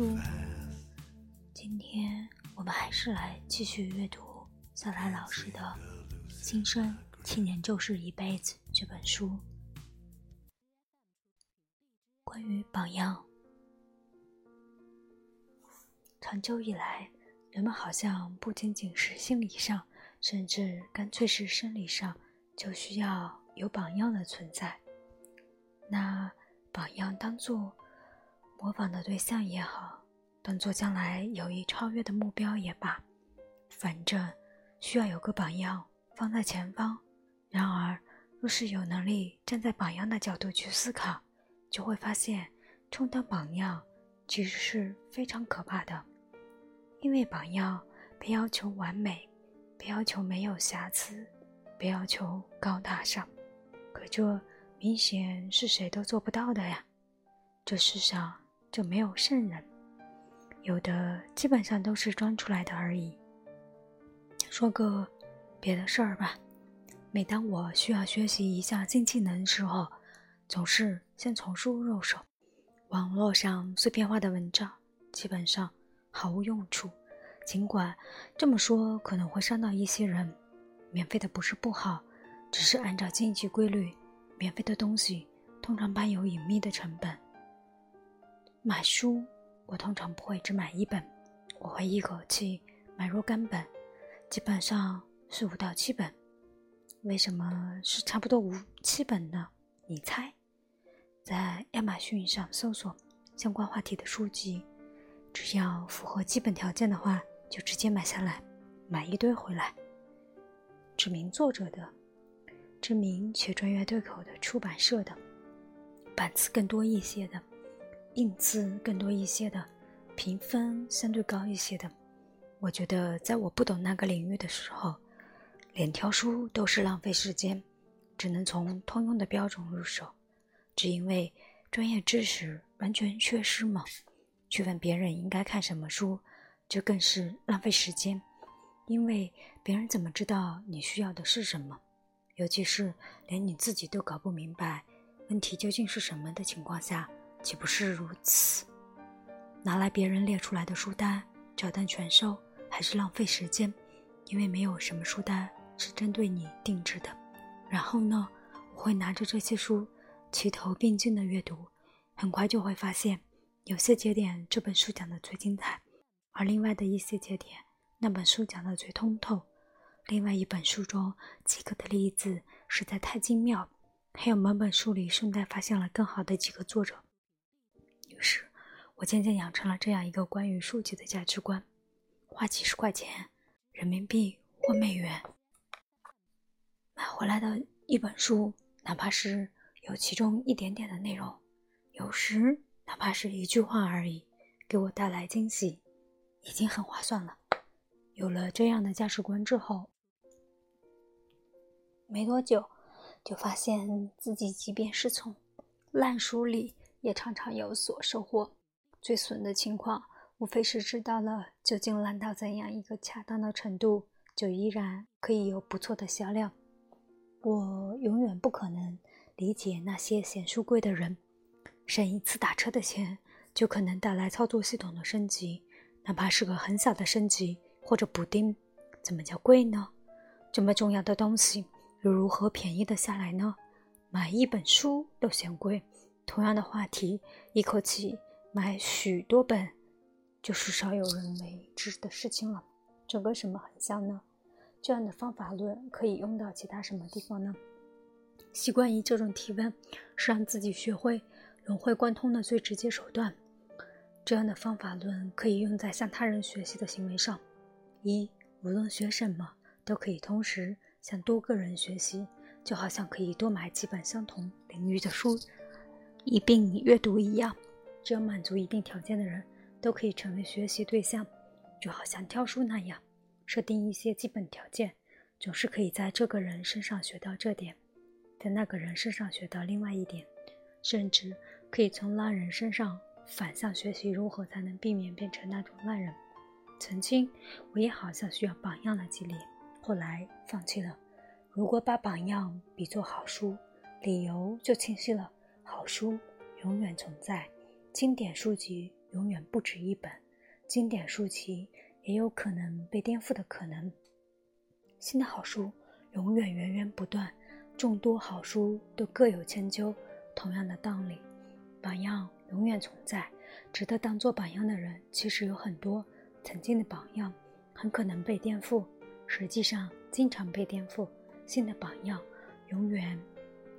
书。今天我们还是来继续阅读小来老师的《今生七年就是一辈子》这本书。关于榜样，长久以来，人们好像不仅仅是心理上，甚至干脆是生理上，就需要有榜样的存在。那榜样当做模仿的对象也好，当做将来有意超越的目标也罢，反正需要有个榜样放在前方。然而，若是有能力站在榜样的角度去思考，就会发现，充当榜样其实是非常可怕的，因为榜样被要求完美，被要求没有瑕疵，被要求高大上，可这明显是谁都做不到的呀！这世上就没有圣人，有的基本上都是装出来的而已。说个别的事儿吧，每当我需要学习一项新技能时候，总是先从书入手，网络上碎片化的文章基本上毫无用处。尽管这么说可能会伤到一些人，免费的不是不好，只是按照经济规律，免费的东西通常伴有隐秘的成本。买书，我通常不会只买一本，我会一口气买若干本，基本上是五到七本。为什么是差不多五七本呢？你猜？在亚马逊上搜索相关话题的书籍，只要符合基本条件的话，就直接买下来，买一堆回来。知名作者的、知名且专业对口的出版社的、版次更多一些的、印字更多一些的、评分相对高一些的。我觉得，在我不懂那个领域的时候，连挑书都是浪费时间，只能从通用的标准入手。只因为专业知识完全缺失吗？去问别人应该看什么书，这更是浪费时间。因为别人怎么知道你需要的是什么？尤其是连你自己都搞不明白问题究竟是什么的情况下，岂不是如此？拿来别人列出来的书单，照单全收，还是浪费时间。因为没有什么书单是针对你定制的。然后呢，我会拿着这些书。齐头并进的阅读，很快就会发现，有些节点这本书讲的最精彩，而另外的一些节点，那本书讲的最通透。另外一本书中几个的例子实在太精妙，还有某本书里顺带发现了更好的几个作者。于是，我渐渐养成了这样一个关于书籍的价值观：花几十块钱人民币或美元买回来的一本书，哪怕是。有其中一点点的内容，有时哪怕是一句话而已，给我带来惊喜，已经很划算了。有了这样的价值观之后，没多久就发现自己即便是从烂书里，也常常有所收获。最损的情况，无非是知道了究竟烂到怎样一个恰当的程度，就依然可以有不错的销量。我永远不可能。理解那些嫌书贵的人，省一次打车的钱就可能带来操作系统的升级，哪怕是个很小的升级或者补丁，怎么叫贵呢？这么重要的东西又如何便宜的下来呢？买一本书都嫌贵，同样的话题，一口气买许多本，就是少有人为之的事情了。这跟什么很像呢？这样的方法论可以用到其他什么地方呢？习惯于这种提问，是让自己学会融会贯通的最直接手段。这样的方法论可以用在向他人学习的行为上：一，无论学什么，都可以同时向多个人学习，就好像可以多买几本相同领域的书一并阅读一样。只有满足一定条件的人，都可以成为学习对象，就好像挑书那样，设定一些基本条件，总是可以在这个人身上学到这点。在那个人身上学到另外一点，甚至可以从烂人身上反向学习如何才能避免变成那种烂人。曾经我也好像需要榜样来激励，后来放弃了。如果把榜样比作好书，理由就清晰了：好书永远存在，经典书籍永远不止一本，经典书籍也有可能被颠覆的可能。新的好书永远源源不断，众多好书都各有千秋。同样的道理，榜样永远存在，值得当做榜样的人其实有很多。曾经的榜样很可能被颠覆，实际上经常被颠覆。新的榜样永远。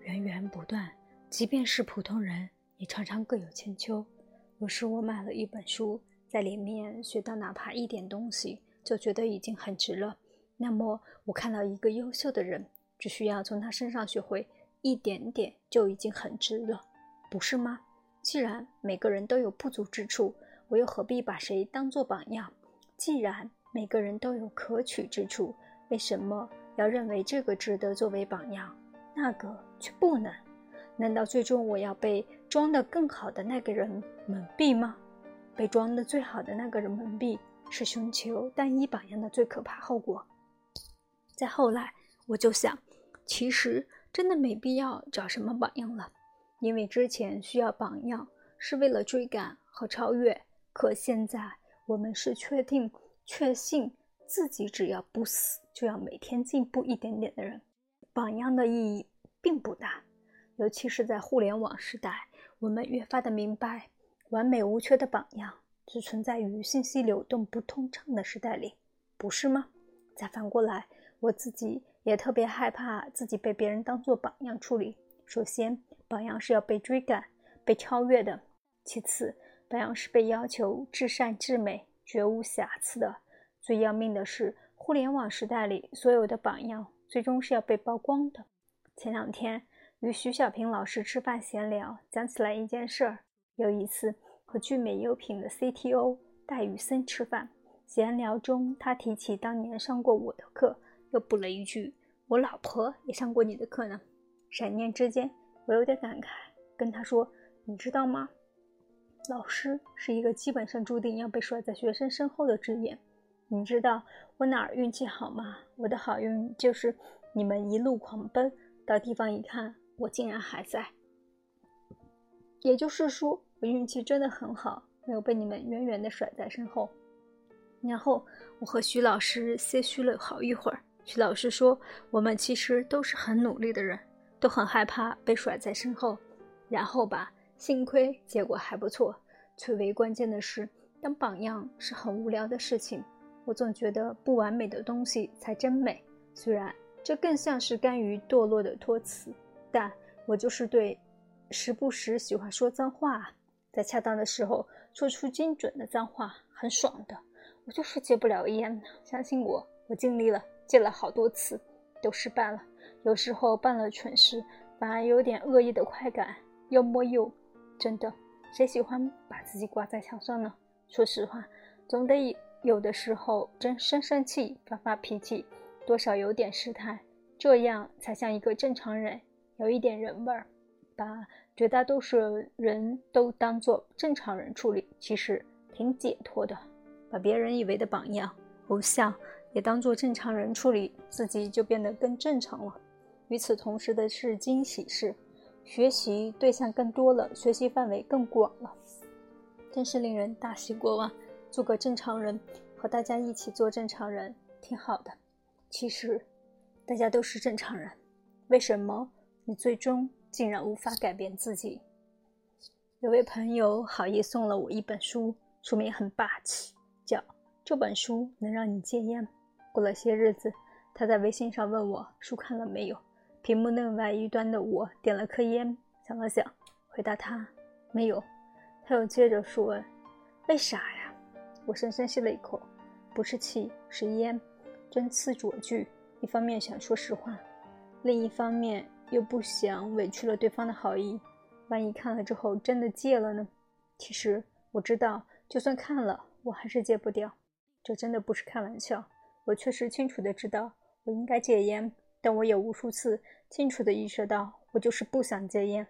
源源不断，即便是普通人，也常常各有千秋。有时我买了一本书，在里面学到哪怕一点东西，就觉得已经很值了。那么，我看到一个优秀的人，只需要从他身上学会一点点，就已经很值了，不是吗？既然每个人都有不足之处，我又何必把谁当做榜样？既然每个人都有可取之处，为什么要认为这个值得作为榜样？那个却不能，难道最终我要被装得更好的那个人蒙蔽吗？被装得最好的那个人蒙蔽，是寻求单一榜样的最可怕后果。再后来，我就想，其实真的没必要找什么榜样了，因为之前需要榜样是为了追赶和超越，可现在我们是确定、确信自己只要不死，就要每天进步一点点的人。榜样的意义并不大，尤其是在互联网时代，我们越发的明白，完美无缺的榜样只存在于信息流动不通畅的时代里，不是吗？再反过来，我自己也特别害怕自己被别人当做榜样处理。首先，榜样是要被追赶、被超越的；其次，榜样是被要求至善至美、绝无瑕疵的。最要命的是，互联网时代里所有的榜样。最终是要被曝光的。前两天与徐小平老师吃饭闲聊，讲起来一件事儿。有一次和聚美优品的 CTO 戴宇森吃饭，闲聊中他提起当年上过我的课，又补了一句：“我老婆也上过你的课呢。”闪念之间，我有点感慨，跟他说：“你知道吗？老师是一个基本上注定要被甩在学生身后的职业。”你知道我哪儿运气好吗？我的好运就是你们一路狂奔，到地方一看，我竟然还在。也就是说，我运气真的很好，没有被你们远远的甩在身后。然后我和徐老师唏嘘了好一会儿。徐老师说：“我们其实都是很努力的人，都很害怕被甩在身后。然后吧，幸亏结果还不错。最为关键的是，当榜样是很无聊的事情。”我总觉得不完美的东西才真美，虽然这更像是甘于堕落的托词，但我就是对时不时喜欢说脏话，在恰当的时候说出精准的脏话，很爽的。我就是戒不了烟，相信我，我尽力了，戒了好多次，都失败了。有时候办了蠢事，反而有点恶意的快感，又摸又……真的，谁喜欢把自己挂在墙上呢？说实话，总得。有的时候真生生气、发发脾气，多少有点失态，这样才像一个正常人，有一点人味儿。把绝大多数人都当做正常人处理，其实挺解脱的。把别人以为的榜样、偶像也当做正常人处理，自己就变得更正常了。与此同时的是惊喜是，学习对象更多了，学习范围更广了，真是令人大喜过望。做个正常人，和大家一起做正常人，挺好的。其实，大家都是正常人，为什么你最终竟然无法改变自己？有位朋友好意送了我一本书，书名很霸气，叫《这本书能让你戒烟》。过了些日子，他在微信上问我书看了没有。屏幕另外一端的我点了颗烟，想了想，回答他没有。他又接着说：“为啥呀？”我深深吸了一口，不是气，是烟，针刺着句。一方面想说实话，另一方面又不想委屈了对方的好意。万一看了之后真的戒了呢？其实我知道，就算看了，我还是戒不掉。这真的不是开玩笑。我确实清楚的知道我应该戒烟，但我也无数次清楚的意识到，我就是不想戒烟。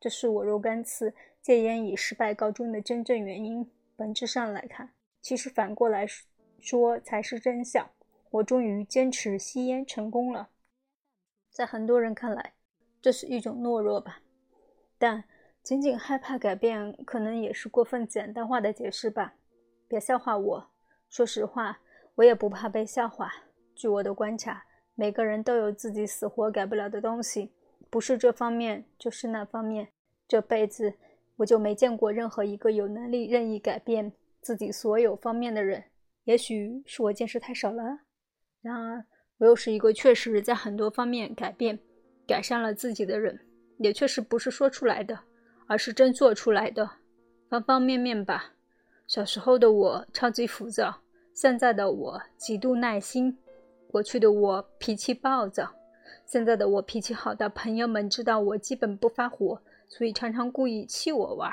这是我若干次戒烟以失败告终的真正原因。本质上来看。其实反过来说才是真相。我终于坚持吸烟成功了。在很多人看来，这是一种懦弱吧。但仅仅害怕改变，可能也是过分简单化的解释吧。别笑话我，说实话，我也不怕被笑话。据我的观察，每个人都有自己死活改不了的东西，不是这方面，就是那方面。这辈子我就没见过任何一个有能力任意改变自己所有方面的人。也许是我见识太少了。然而，我又是一个确实在很多方面改变、改善了自己的人，也确实不是说出来的，而是真做出来的，方方面面吧。小时候的我超级浮躁，现在的我极度耐心。过去的我脾气暴躁，现在的我脾气好到朋友们知道我基本不发火，所以常常故意气我玩。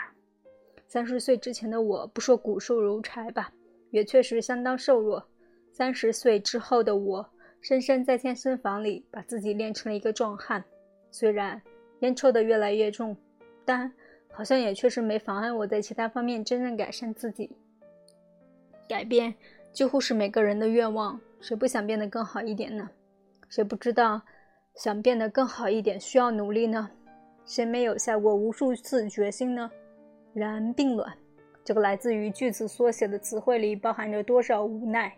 三十岁之前的我不说骨瘦如柴吧，也确实相当瘦弱。三十岁之后的我，深深在健身房里把自己练成了一个壮汉。虽然烟抽得越来越重，但好像也确实没妨碍我在其他方面真正改善自己。改变几乎是每个人的愿望。谁不想变得更好一点呢？谁不知道想变得更好一点需要努力呢？谁没有下过无数次决心呢？然并卵，这个来自于句子缩写的词汇里包含着多少无奈，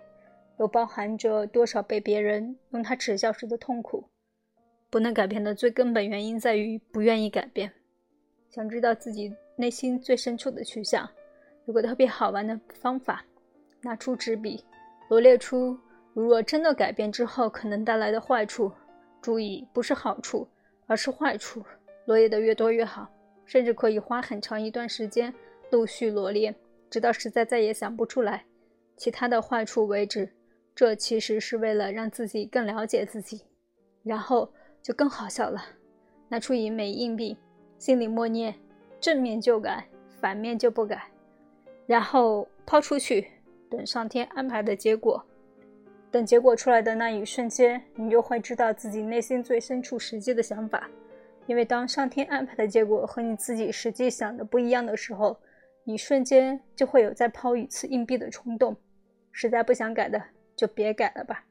又包含着多少被别人用它耻笑时的痛苦。不能改变的最根本原因在于不愿意改变。想知道自己内心最深处的去向，有个特别好玩的方法：拿出纸笔，罗列出。如若真的改变之后可能带来的坏处，注意不是好处，而是坏处，罗列的越多越好，甚至可以花很长一段时间陆续罗列，直到实在再也想不出来其他的坏处为止。这其实是为了让自己更了解自己，然后就更好笑了。拿出一枚硬币，心里默念：正面就改，反面就不改，然后抛出去，等上天安排的结果。等结果出来的那一瞬间，你就会知道自己内心最深处实际的想法。因为当上天安排的结果和你自己实际想的不一样的时候，你瞬间就会有再抛一次硬币的冲动。实在不想改的，就别改了吧。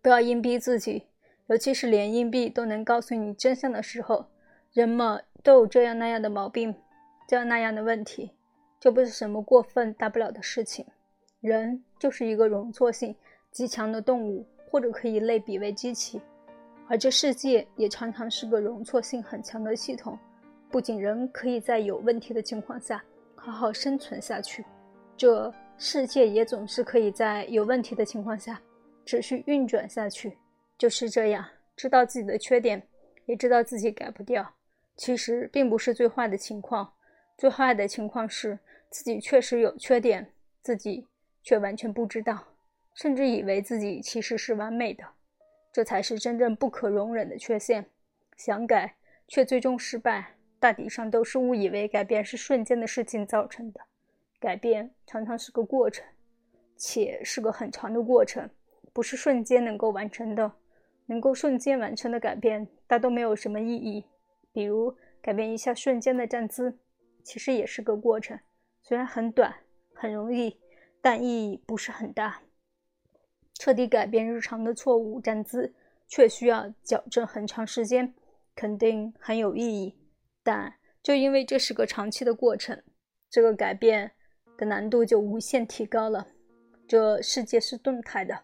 不要硬逼自己，尤其是连硬币都能告诉你真相的时候。人们都有这样那样的毛病，这样那样的问题，就不是什么过分大不了的事情。人就是一个容错性极强的动物，或者可以类比为机器，而这世界也常常是个容错性很强的系统。不仅人可以在有问题的情况下好好生存下去，这世界也总是可以在有问题的情况下持续运转下去。就是这样，知道自己的缺点，也知道自己改不掉，其实并不是最坏的情况。最坏的情况是自己确实有缺点，自己。却完全不知道，甚至以为自己其实是完美的，这才是真正不可容忍的缺陷。想改却最终失败，大抵上都是误以为改变是瞬间的事情造成的。改变常常是个过程，且是个很长的过程，不是瞬间能够完成的。能够瞬间完成的改变，大都没有什么意义。比如改变一下瞬间的站姿，其实也是个过程，虽然很短，很容易。但意义不是很大。彻底改变日常的错误站姿，却需要矫正很长时间，肯定很有意义。但就因为这是个长期的过程，这个改变的难度就无限提高了。这世界是动态的，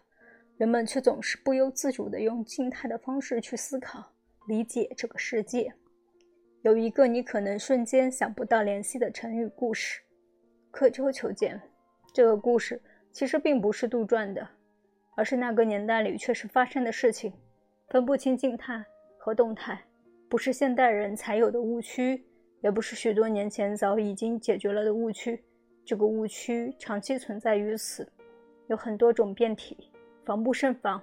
人们却总是不由自主地用静态的方式去思考、理解这个世界。有一个你可能瞬间想不到联系的成语故事：刻舟求剑。这个故事其实并不是杜撰的，而是那个年代里确实发生的事情。分不清静态和动态，不是现代人才有的误区，也不是许多年前早已经解决了的误区。这个误区长期存在于此，有很多种变体，防不胜防。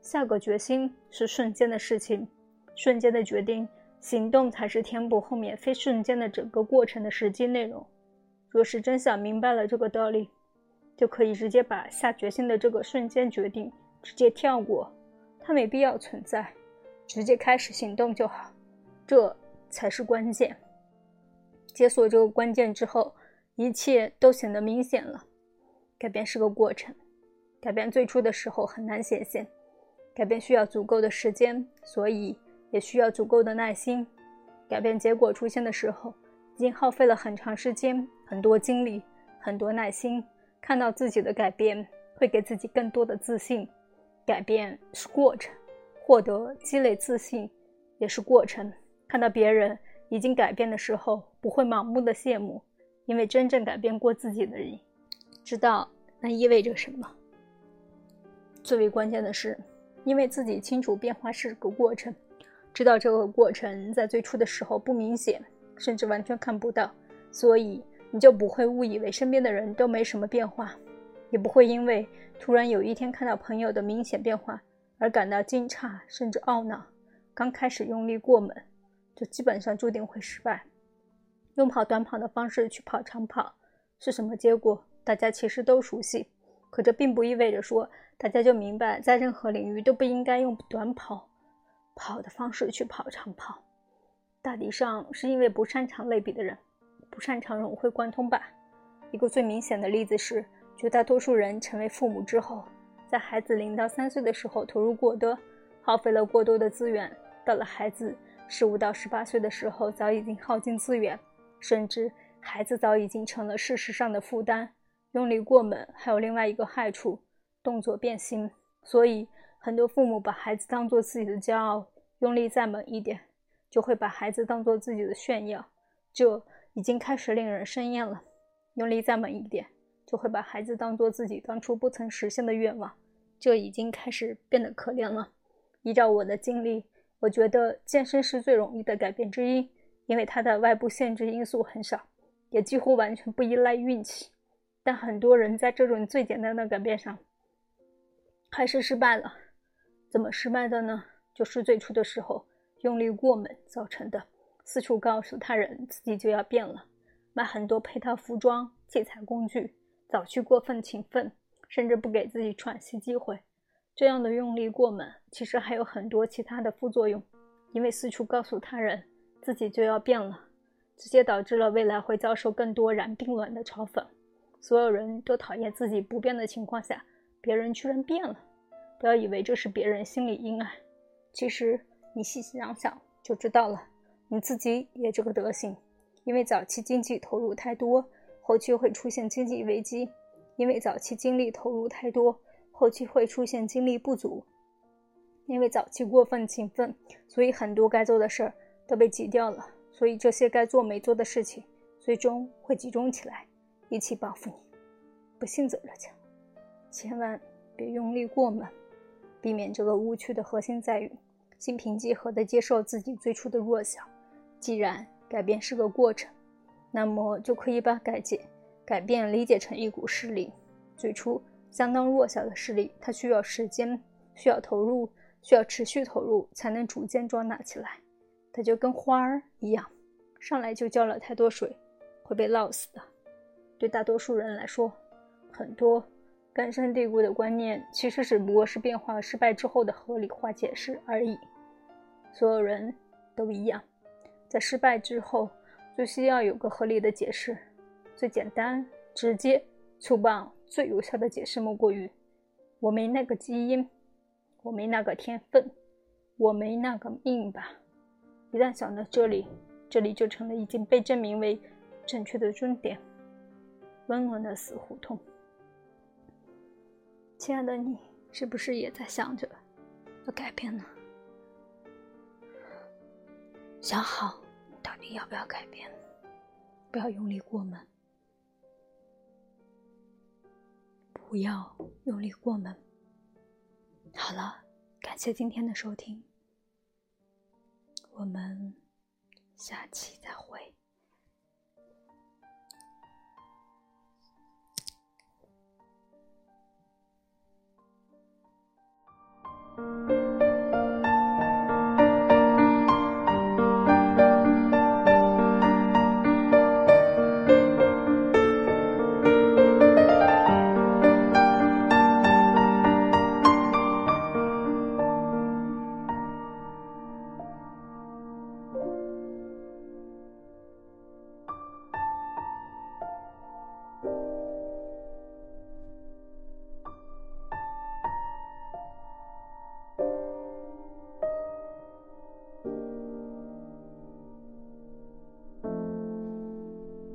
下个决心是瞬间的事情，瞬间的决定，行动才是填补后面非瞬间的整个过程的实际内容。若是真想明白了这个道理，就可以直接把下决心的这个瞬间决定直接跳过，它没必要存在，直接开始行动就好，这才是关键。解锁这个关键之后，一切都显得明显了。改变是个过程，改变最初的时候很难显现，改变需要足够的时间，所以也需要足够的耐心。改变结果出现的时候，已经耗费了很长时间、很多精力、很多耐心。看到自己的改变，会给自己更多的自信。改变是过程，获得、积累自信也是过程。看到别人已经改变的时候，不会盲目的羡慕，因为真正改变过自己的人，知道那意味着什么。最为关键的是，因为自己清楚变化是个过程，知道这个过程在最初的时候不明显，甚至完全看不到，所以你就不会误以为身边的人都没什么变化，也不会因为突然有一天看到朋友的明显变化而感到惊诧甚至懊恼。刚开始用力过猛，就基本上注定会失败。用跑短跑的方式去跑长跑是什么结果？大家其实都熟悉。可这并不意味着说，大家就明白，在任何领域都不应该用短跑跑的方式去跑长跑。大体上是因为不擅长类比的人，不擅长融会贯通吧。一个最明显的例子是，绝大多数人成为父母之后，在孩子零到三岁的时候投入过多，耗费了过多的资源，到了孩子十五到十八岁的时候，早已经耗尽资源，甚至孩子早已经成了事实上的负担。用力过猛还有另外一个害处，动作变形。所以很多父母把孩子当做自己的骄傲，用力再猛一点，就会把孩子当做自己的炫耀，这已经开始令人生厌了。用力再猛一点，就会把孩子当做自己当初不曾实现的愿望，这已经开始变得可怜了。依照我的经历，我觉得健身是最容易的改变之一，因为它的外部限制因素很少，也几乎完全不依赖运气。但很多人在这种最简单的改变上，还是失败了。怎么失败的呢？就是最初的时候用力过猛造成的。四处告诉他人自己就要变了，买很多配套服装、器材、工具，早去过分勤奋，甚至不给自己喘息机会。这样的用力过猛，其实还有很多其他的副作用。因为四处告诉他人自己就要变了，直接导致了未来会遭受更多然并卵的嘲讽。所有人都讨厌自己不变的情况下，别人居然变了。不要以为这是别人心里阴暗，其实你细细想想就知道了。你自己也这个德行，因为早期经济投入太多，后期会出现经济危机；因为早期精力投入太多，后期会出现精力不足；因为早期过分勤奋，所以很多该做的事儿都被挤掉了。所以这些该做没做的事情，最终会集中起来。一起报复你，不幸走着瞧，千万别用力过猛，避免这个误区的核心在于心平气和地接受自己最初的弱小。既然改变是个过程，那么就可以把改解改变理解成一股势力。最初相当弱小的势力，它需要时间，需要投入，需要持续投入，才能逐渐壮大起来。它就跟花儿一样，上来就浇了太多水，会被涝死的。对大多数人来说，很多根深蒂固的观念其实只不过是变化失败之后的合理化解释而已。所有人都一样，在失败之后就需要有个合理的解释。最简单、直接、粗暴、最有效的解释莫过于：我没那个基因，我没那个天分，我没那个命吧。一旦想到这里，这里就成了已经被证明为正确的终点。温暖的死胡同，亲爱的你，是不是也在想着要改变呢？想好到底要不要改变？不要用力过猛，不要用力过猛。好了，感谢今天的收听，我们下期再会。